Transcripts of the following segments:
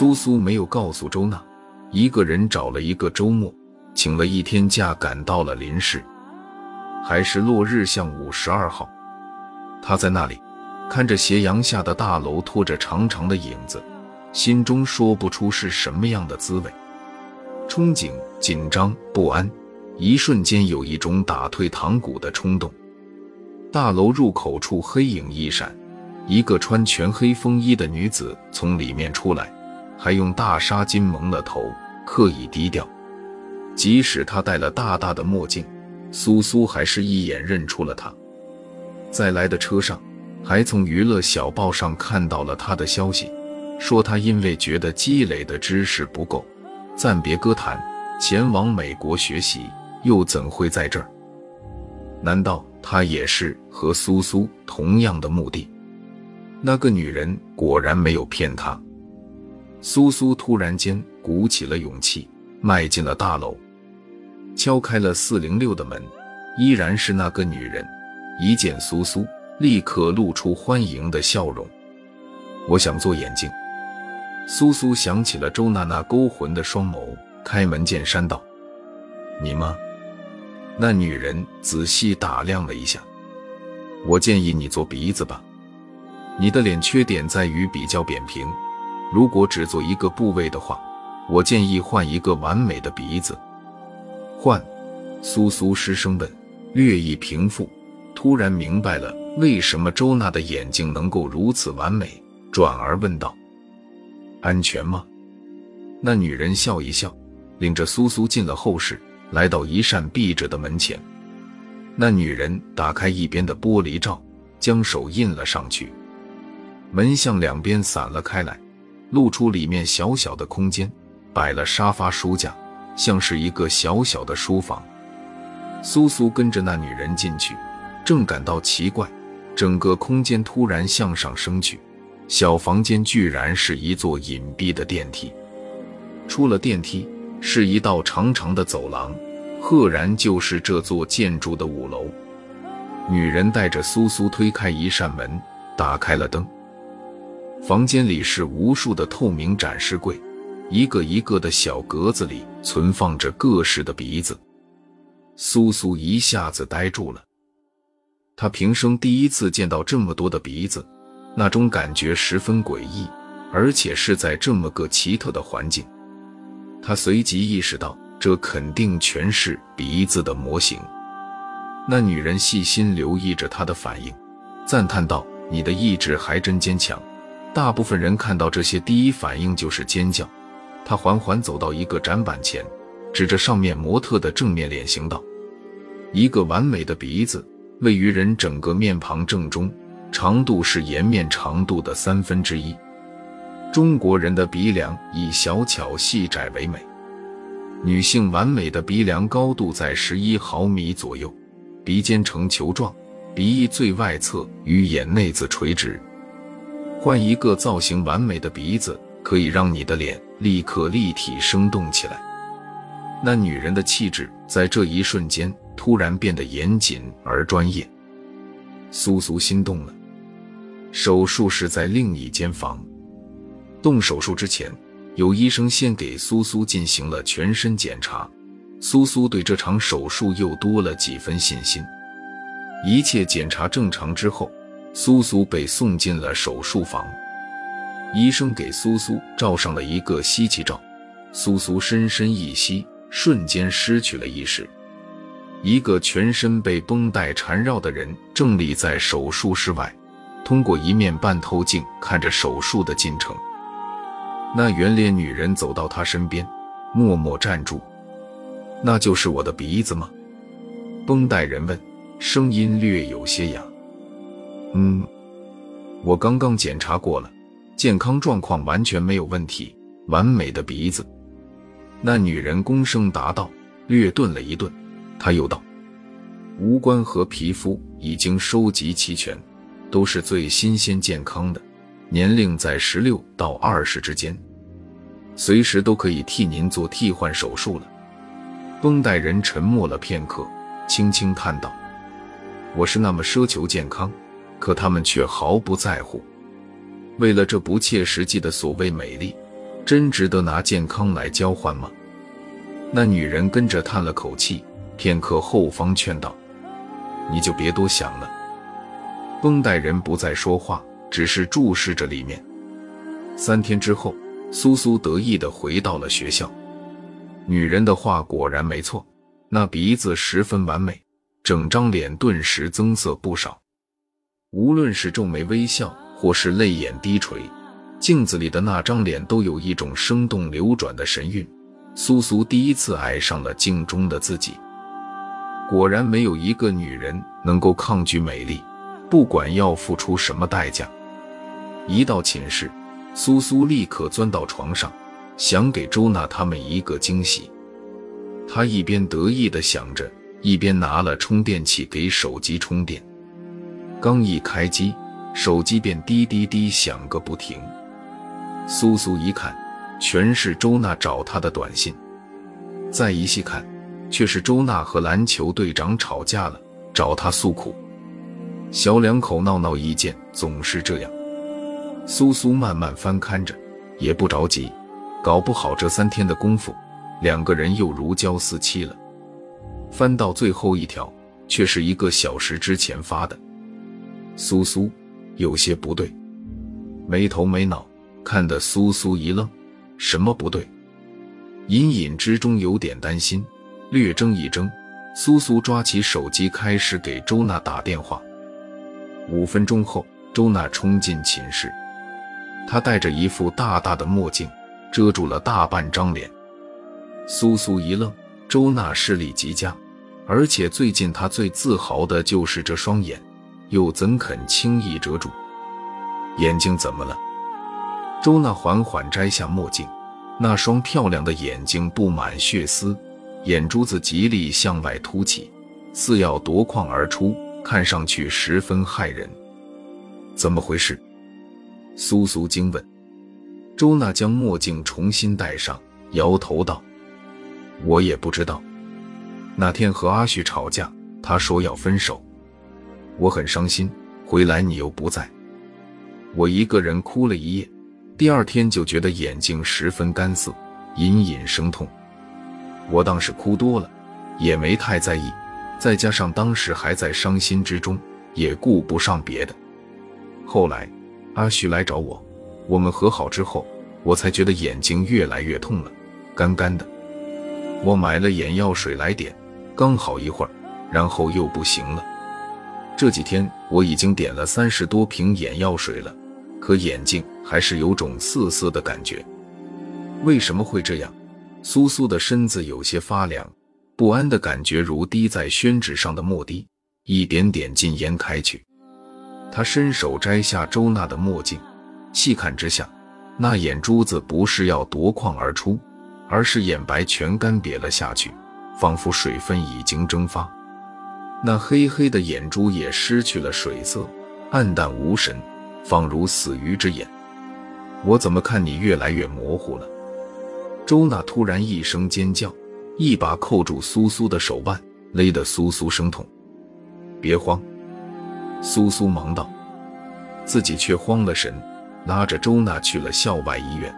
苏苏没有告诉周娜，一个人找了一个周末，请了一天假，赶到了林市，还是落日巷五十二号。他在那里看着斜阳下的大楼拖着长长的影子，心中说不出是什么样的滋味，憧憬、紧张、不安，一瞬间有一种打退堂鼓的冲动。大楼入口处黑影一闪，一个穿全黑风衣的女子从里面出来，还用大纱巾蒙了头，刻意低调。即使她戴了大大的墨镜，苏苏还是一眼认出了她。在来的车上，还从娱乐小报上看到了她的消息，说她因为觉得积累的知识不够，暂别歌坛，前往美国学习，又怎会在这儿？难道？他也是和苏苏同样的目的。那个女人果然没有骗他。苏苏突然间鼓起了勇气，迈进了大楼，敲开了四零六的门，依然是那个女人。一见苏苏，立刻露出欢迎的笑容。我想做眼睛。苏苏想起了周娜娜勾魂的双眸，开门见山道：“你吗？”那女人仔细打量了一下，我建议你做鼻子吧。你的脸缺点在于比较扁平，如果只做一个部位的话，我建议换一个完美的鼻子。换？苏苏失声问，略一平复，突然明白了为什么周娜的眼睛能够如此完美，转而问道：“安全吗？”那女人笑一笑，领着苏苏进了后室。来到一扇闭着的门前，那女人打开一边的玻璃罩，将手印了上去。门向两边散了开来，露出里面小小的空间，摆了沙发、书架，像是一个小小的书房。苏苏跟着那女人进去，正感到奇怪，整个空间突然向上升去，小房间居然是一座隐蔽的电梯。出了电梯。是一道长长的走廊，赫然就是这座建筑的五楼。女人带着苏苏推开一扇门，打开了灯。房间里是无数的透明展示柜，一个一个的小格子里存放着各式的鼻子。苏苏一下子呆住了，她平生第一次见到这么多的鼻子，那种感觉十分诡异，而且是在这么个奇特的环境。他随即意识到，这肯定全是鼻子的模型。那女人细心留意着他的反应，赞叹道：“你的意志还真坚强。”大部分人看到这些，第一反应就是尖叫。他缓缓走到一个展板前，指着上面模特的正面脸型道：“一个完美的鼻子位于人整个面庞正中，长度是颜面长度的三分之一。”中国人的鼻梁以小巧细窄为美，女性完美的鼻梁高度在十一毫米左右，鼻尖呈球状，鼻翼最外侧与眼内眦垂直。换一个造型完美的鼻子，可以让你的脸立刻立体生动起来。那女人的气质在这一瞬间突然变得严谨而专业。苏苏心动了。手术室在另一间房。动手术之前，有医生先给苏苏进行了全身检查，苏苏对这场手术又多了几分信心。一切检查正常之后，苏苏被送进了手术房。医生给苏苏照上了一个吸气罩，苏苏深深一吸，瞬间失去了意识。一个全身被绷带缠绕的人正立在手术室外，通过一面半透镜看着手术的进程。那圆脸女人走到他身边，默默站住。那就是我的鼻子吗？绷带人问，声音略有些哑。嗯，我刚刚检查过了，健康状况完全没有问题，完美的鼻子。那女人躬声答道，略顿了一顿，她又道：“五官和皮肤已经收集齐全，都是最新鲜健康的。”年龄在十六到二十之间，随时都可以替您做替换手术了。绷带人沉默了片刻，轻轻叹道：“我是那么奢求健康，可他们却毫不在乎。为了这不切实际的所谓美丽，真值得拿健康来交换吗？那女人跟着叹了口气，片刻后方劝道：“你就别多想了。”绷带人不再说话，只是注视着里面。三天之后，苏苏得意地回到了学校。女人的话果然没错，那鼻子十分完美，整张脸顿时增色不少。无论是皱眉微笑，或是泪眼低垂，镜子里的那张脸都有一种生动流转的神韵。苏苏第一次爱上了镜中的自己。果然，没有一个女人能够抗拒美丽，不管要付出什么代价。一到寝室。苏苏立刻钻到床上，想给周娜他们一个惊喜。她一边得意地想着，一边拿了充电器给手机充电。刚一开机，手机便滴滴滴响个不停。苏苏一看，全是周娜找她的短信。再一细看，却是周娜和篮球队长吵架了，找他诉苦。小两口闹闹意见，总是这样。苏苏慢慢翻看着，也不着急，搞不好这三天的功夫，两个人又如胶似漆了。翻到最后一条，却是一个小时之前发的。苏苏有些不对，没头没脑看得苏苏一愣，什么不对？隐隐之中有点担心，略怔一怔，苏苏抓起手机开始给周娜打电话。五分钟后，周娜冲进寝室。她戴着一副大大的墨镜，遮住了大半张脸。苏苏一愣，周娜视力极佳，而且最近她最自豪的就是这双眼，又怎肯轻易遮住？眼睛怎么了？周娜缓缓摘下墨镜，那双漂亮的眼睛布满血丝，眼珠子极力向外凸起，似要夺眶而出，看上去十分骇人。怎么回事？苏苏惊问：“周娜将墨镜重新戴上，摇头道：‘我也不知道。那天和阿旭吵架，他说要分手，我很伤心。回来你又不在，我一个人哭了一夜。第二天就觉得眼睛十分干涩，隐隐生痛。我当时哭多了，也没太在意。再加上当时还在伤心之中，也顾不上别的。后来……”阿旭来找我，我们和好之后，我才觉得眼睛越来越痛了，干干的。我买了眼药水来点，刚好一会儿，然后又不行了。这几天我已经点了三十多瓶眼药水了，可眼睛还是有种涩涩的感觉。为什么会这样？苏苏的身子有些发凉，不安的感觉如滴在宣纸上的墨滴，一点点禁烟开去。他伸手摘下周娜的墨镜，细看之下，那眼珠子不是要夺眶而出，而是眼白全干瘪了下去，仿佛水分已经蒸发。那黑黑的眼珠也失去了水色，暗淡无神，仿如死鱼之眼。我怎么看你越来越模糊了？周娜突然一声尖叫，一把扣住苏苏的手腕，勒得苏苏生痛。别慌。苏苏忙道，自己却慌了神，拉着周娜去了校外医院。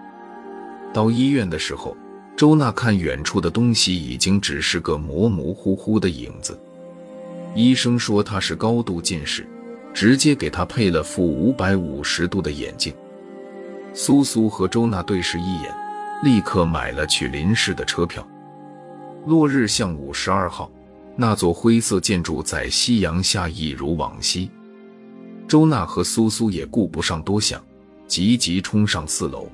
到医院的时候，周娜看远处的东西已经只是个模模糊糊的影子。医生说他是高度近视，直接给他配了副五百五十度的眼镜。苏苏和周娜对视一眼，立刻买了去林市的车票。落日巷五十二号。那座灰色建筑在夕阳下一如往昔。周娜和苏苏也顾不上多想，急急冲上四楼。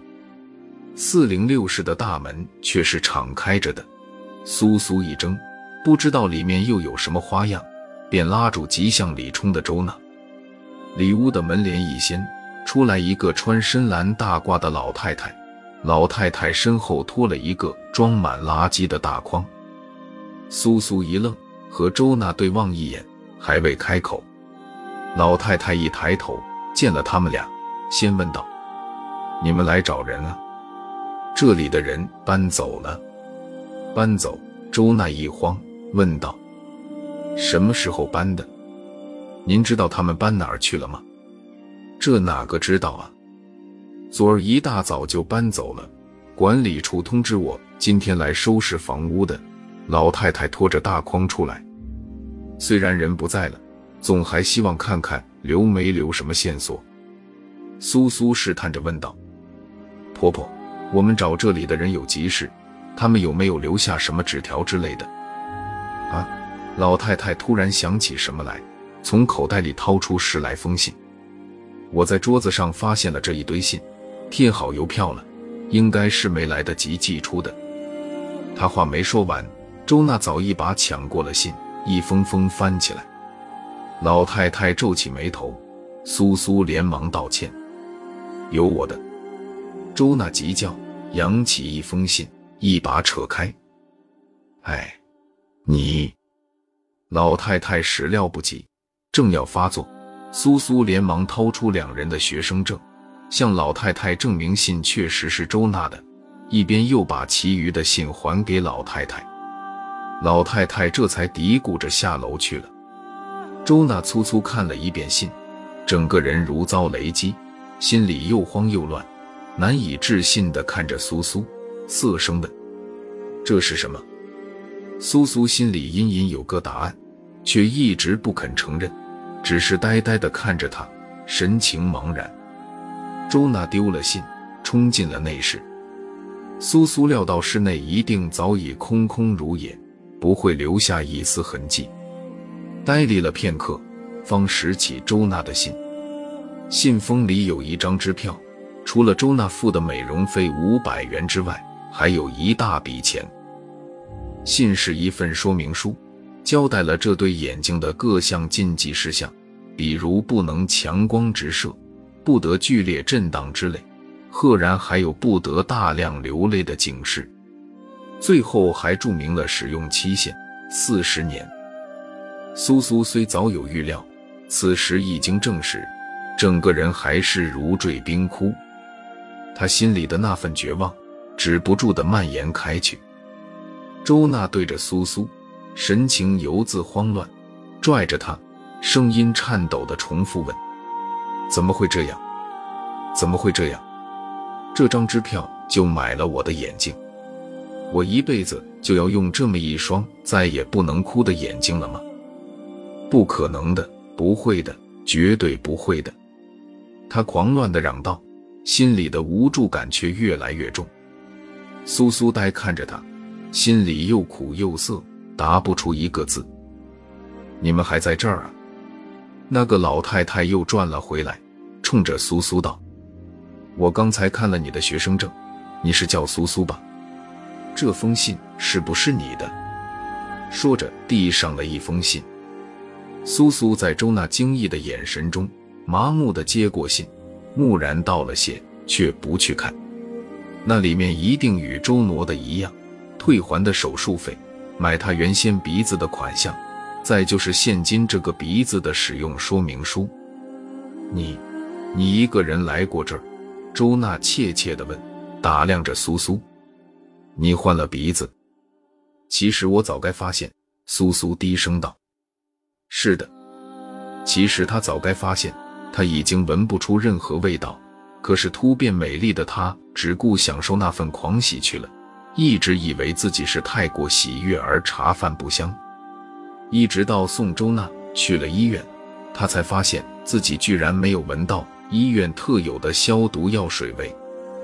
四零六室的大门却是敞开着的。苏苏一怔，不知道里面又有什么花样，便拉住急向里冲的周娜。里屋的门帘一掀，出来一个穿深蓝大褂的老太太。老太太身后拖了一个装满垃圾的大筐。苏苏一愣。和周娜对望一眼，还未开口，老太太一抬头见了他们俩，先问道：“你们来找人啊？这里的人搬走了。”搬走？周娜一慌，问道：“什么时候搬的？您知道他们搬哪儿去了吗？”“这哪个知道啊？昨儿一大早就搬走了，管理处通知我，今天来收拾房屋的老太太拖着大筐出来。虽然人不在了，总还希望看看留没留什么线索。苏苏试探着问道：“婆婆，我们找这里的人有急事，他们有没有留下什么纸条之类的？”啊！老太太突然想起什么来，从口袋里掏出十来封信。我在桌子上发现了这一堆信，贴好邮票了。应该是没来得及寄出的。他话没说完，周娜早一把抢过了信，一封封翻起来。老太太皱起眉头，苏苏连忙道歉：“有我的。”周娜急叫，扬起一封信，一把扯开。“哎，你！”老太太始料不及，正要发作，苏苏连忙掏出两人的学生证。向老太太证明信确实是周娜的，一边又把其余的信还给老太太。老太太这才嘀咕着下楼去了。周娜粗粗看了一遍信，整个人如遭雷击，心里又慌又乱，难以置信地看着苏苏，色声问：“这是什么？”苏苏心里隐隐有个答案，却一直不肯承认，只是呆呆地看着他，神情茫然。周娜丢了信，冲进了内室。苏苏料到室内一定早已空空如也，不会留下一丝痕迹。呆立了片刻，方拾起周娜的信。信封里有一张支票，除了周娜付的美容费五百元之外，还有一大笔钱。信是一份说明书，交代了这对眼睛的各项禁忌事项，比如不能强光直射。不得剧烈震荡之类，赫然还有不得大量流泪的警示。最后还注明了使用期限四十年。苏苏虽早有预料，此时一经证实，整个人还是如坠冰窟。他心里的那份绝望止不住的蔓延开去。周娜对着苏苏，神情犹自慌乱，拽着他，声音颤抖的重复问。怎么会这样？怎么会这样？这张支票就买了我的眼睛，我一辈子就要用这么一双再也不能哭的眼睛了吗？不可能的，不会的，绝对不会的！他狂乱的嚷道，心里的无助感却越来越重。苏苏呆看着他，心里又苦又涩，答不出一个字。你们还在这儿啊？那个老太太又转了回来，冲着苏苏道：“我刚才看了你的学生证，你是叫苏苏吧？这封信是不是你的？”说着递上了一封信。苏苏在周娜惊异的眼神中，麻木的接过信，木然道了谢，却不去看。那里面一定与周挪的一样，退还的手术费，买他原先鼻子的款项。再就是现金这个鼻子的使用说明书。你，你一个人来过这儿？周娜怯怯地问，打量着苏苏。你换了鼻子？其实我早该发现。苏苏低声道：“是的，其实他早该发现。他已经闻不出任何味道，可是突变美丽的他只顾享受那份狂喜去了，一直以为自己是太过喜悦而茶饭不香。”一直到宋周娜去了医院，他才发现自己居然没有闻到医院特有的消毒药水味，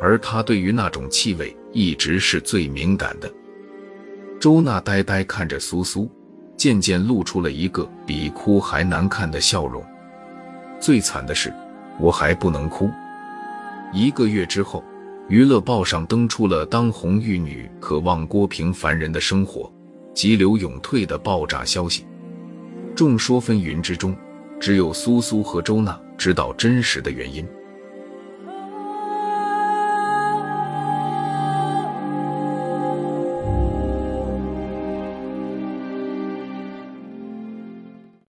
而他对于那种气味一直是最敏感的。周娜呆呆看着苏苏，渐渐露出了一个比哭还难看的笑容。最惨的是，我还不能哭。一个月之后，娱乐报上登出了当红玉女渴望郭平凡人的生活。急流勇退的爆炸消息，众说纷纭之中，只有苏苏和周娜知道真实的原因。